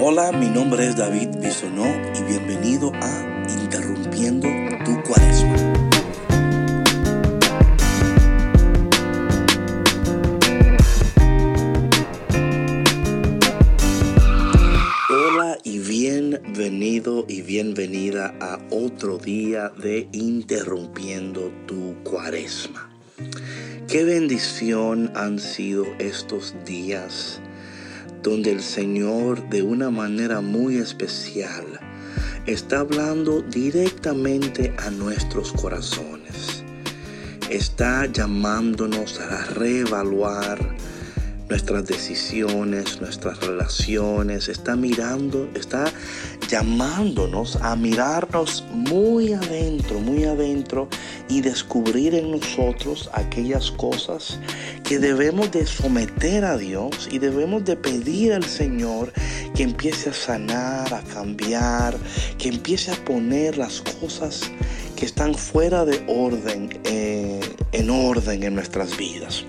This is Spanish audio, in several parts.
Hola, mi nombre es David Bisonó y bienvenido a Interrumpiendo tu Cuaresma. Hola y bienvenido y bienvenida a otro día de Interrumpiendo tu Cuaresma. Qué bendición han sido estos días donde el Señor de una manera muy especial está hablando directamente a nuestros corazones. Está llamándonos a reevaluar nuestras decisiones, nuestras relaciones, está mirando, está llamándonos a mirarnos muy adentro, muy adentro y descubrir en nosotros aquellas cosas que debemos de someter a Dios y debemos de pedir al Señor que empiece a sanar, a cambiar, que empiece a poner las cosas que están fuera de orden eh, en orden en nuestras vidas.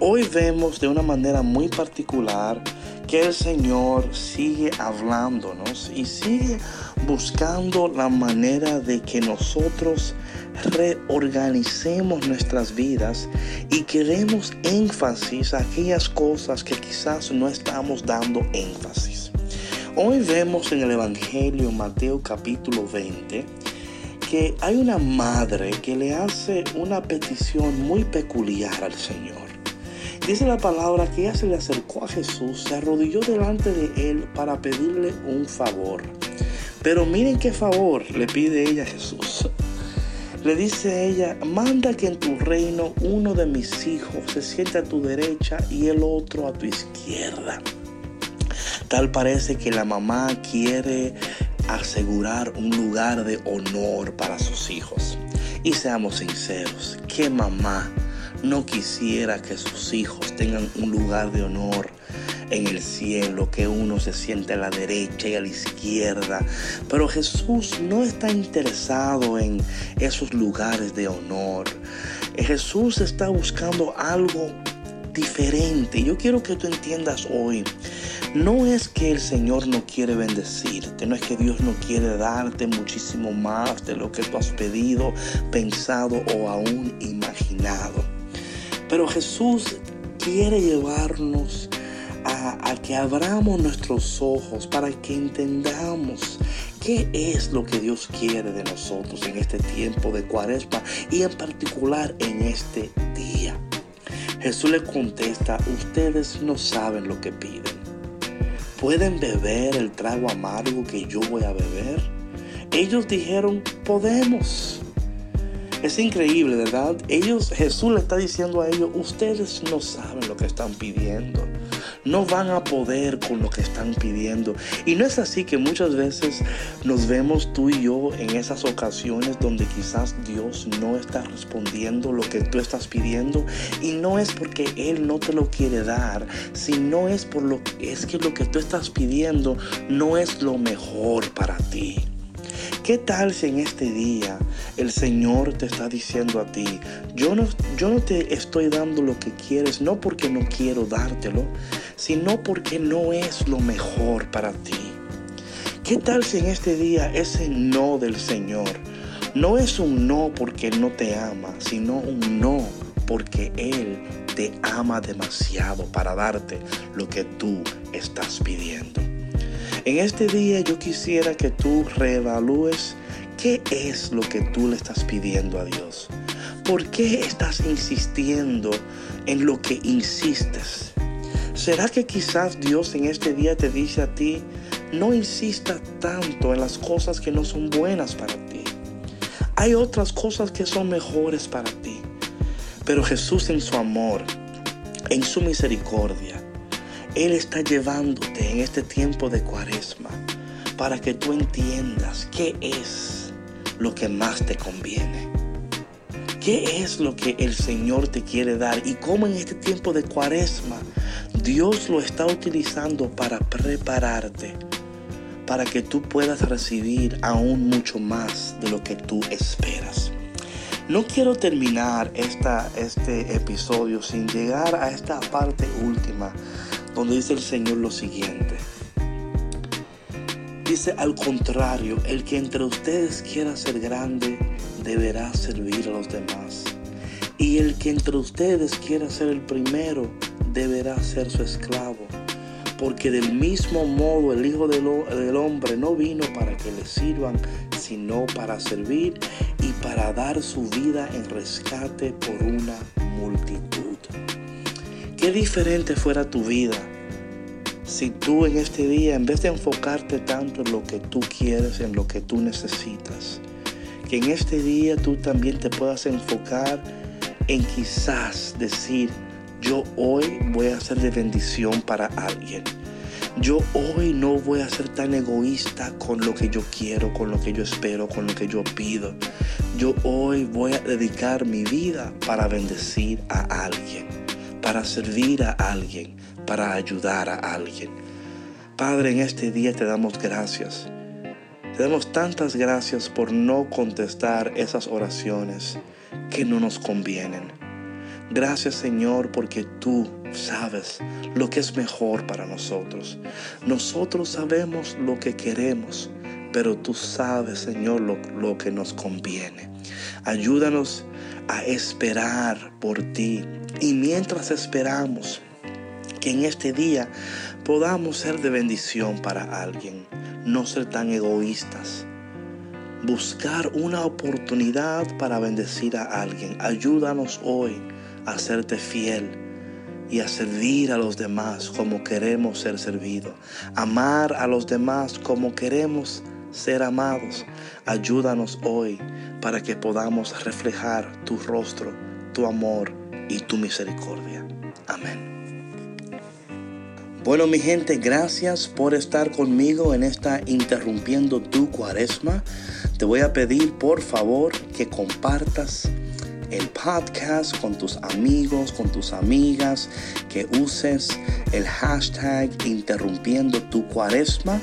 Hoy vemos de una manera muy particular que el Señor sigue hablándonos y sigue buscando la manera de que nosotros reorganicemos nuestras vidas y queremos énfasis a aquellas cosas que quizás no estamos dando énfasis. Hoy vemos en el Evangelio Mateo capítulo 20 que hay una madre que le hace una petición muy peculiar al Señor. Dice la palabra que ella se le acercó a Jesús, se arrodilló delante de él para pedirle un favor. Pero miren qué favor le pide ella a Jesús. Le dice ella, manda que en tu reino uno de mis hijos se siente a tu derecha y el otro a tu izquierda. Tal parece que la mamá quiere asegurar un lugar de honor para sus hijos. Y seamos sinceros, ¿qué mamá no quisiera que sus hijos tengan un lugar de honor en el cielo, que uno se siente a la derecha y a la izquierda. Pero Jesús no está interesado en esos lugares de honor. Jesús está buscando algo diferente. Yo quiero que tú entiendas hoy. No es que el Señor no quiere bendecirte, no es que Dios no quiere darte muchísimo más de lo que tú has pedido, pensado o aún imaginado. Pero Jesús quiere llevarnos a, que abramos nuestros ojos para que entendamos qué es lo que Dios quiere de nosotros en este tiempo de cuaresma y en particular en este día. Jesús le contesta, ustedes no saben lo que piden. ¿Pueden beber el trago amargo que yo voy a beber? Ellos dijeron, podemos. Es increíble, ¿verdad? Ellos, Jesús le está diciendo a ellos, ustedes no saben lo que están pidiendo. No van a poder con lo que están pidiendo. Y no es así que muchas veces nos vemos tú y yo en esas ocasiones donde quizás Dios no está respondiendo lo que tú estás pidiendo. Y no es porque Él no te lo quiere dar, sino es por lo es que lo que tú estás pidiendo no es lo mejor para ti. ¿Qué tal si en este día el Señor te está diciendo a ti, yo no, yo no te estoy dando lo que quieres, no porque no quiero dártelo, sino porque no es lo mejor para ti? ¿Qué tal si en este día ese no del Señor no es un no porque no te ama, sino un no porque Él te ama demasiado para darte lo que tú estás pidiendo? En este día yo quisiera que tú reevalúes qué es lo que tú le estás pidiendo a Dios. ¿Por qué estás insistiendo en lo que insistes? ¿Será que quizás Dios en este día te dice a ti, no insista tanto en las cosas que no son buenas para ti? Hay otras cosas que son mejores para ti. Pero Jesús en su amor, en su misericordia, él está llevándote en este tiempo de cuaresma para que tú entiendas qué es lo que más te conviene. ¿Qué es lo que el Señor te quiere dar? Y cómo en este tiempo de cuaresma Dios lo está utilizando para prepararte, para que tú puedas recibir aún mucho más de lo que tú esperas. No quiero terminar esta, este episodio sin llegar a esta parte última donde dice el Señor lo siguiente. Dice al contrario, el que entre ustedes quiera ser grande deberá servir a los demás. Y el que entre ustedes quiera ser el primero deberá ser su esclavo. Porque del mismo modo el Hijo del, Hombre no vino para que le sirvan, sino para servir y para dar su vida en rescate por una multitud. Qué diferente fuera tu vida si tú en este día, en vez de enfocarte tanto en lo que tú quieres, en lo que tú necesitas, que en este día tú también te puedas enfocar en quizás decir, yo hoy voy a ser de bendición para alguien. Yo hoy no voy a ser tan egoísta con lo que yo quiero, con lo que yo espero, con lo que yo pido. Yo hoy voy a dedicar mi vida para bendecir a alguien, para servir a alguien, para ayudar a alguien. Padre, en este día te damos gracias. Te damos tantas gracias por no contestar esas oraciones que no nos convienen. Gracias Señor porque tú sabes lo que es mejor para nosotros. Nosotros sabemos lo que queremos, pero tú sabes Señor lo, lo que nos conviene. Ayúdanos a esperar por ti. Y mientras esperamos, que en este día podamos ser de bendición para alguien, no ser tan egoístas buscar una oportunidad para bendecir a alguien. Ayúdanos hoy a serte fiel y a servir a los demás como queremos ser servidos. Amar a los demás como queremos ser amados. Ayúdanos hoy para que podamos reflejar tu rostro, tu amor y tu misericordia. Amén. Bueno mi gente, gracias por estar conmigo en esta Interrumpiendo tu Cuaresma. Te voy a pedir por favor que compartas el podcast con tus amigos, con tus amigas, que uses el hashtag interrumpiendo tu cuaresma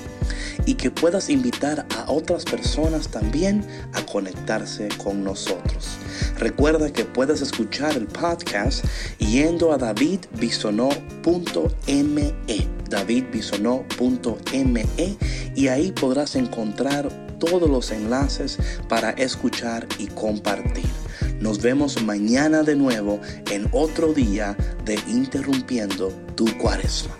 y que puedas invitar a otras personas también a conectarse con nosotros. Recuerda que puedes escuchar el podcast yendo a davidbisonó.me davidbisonó.me y ahí podrás encontrar todos los enlaces para escuchar y compartir. Nos vemos mañana de nuevo en otro día de Interrumpiendo tu Cuaresma.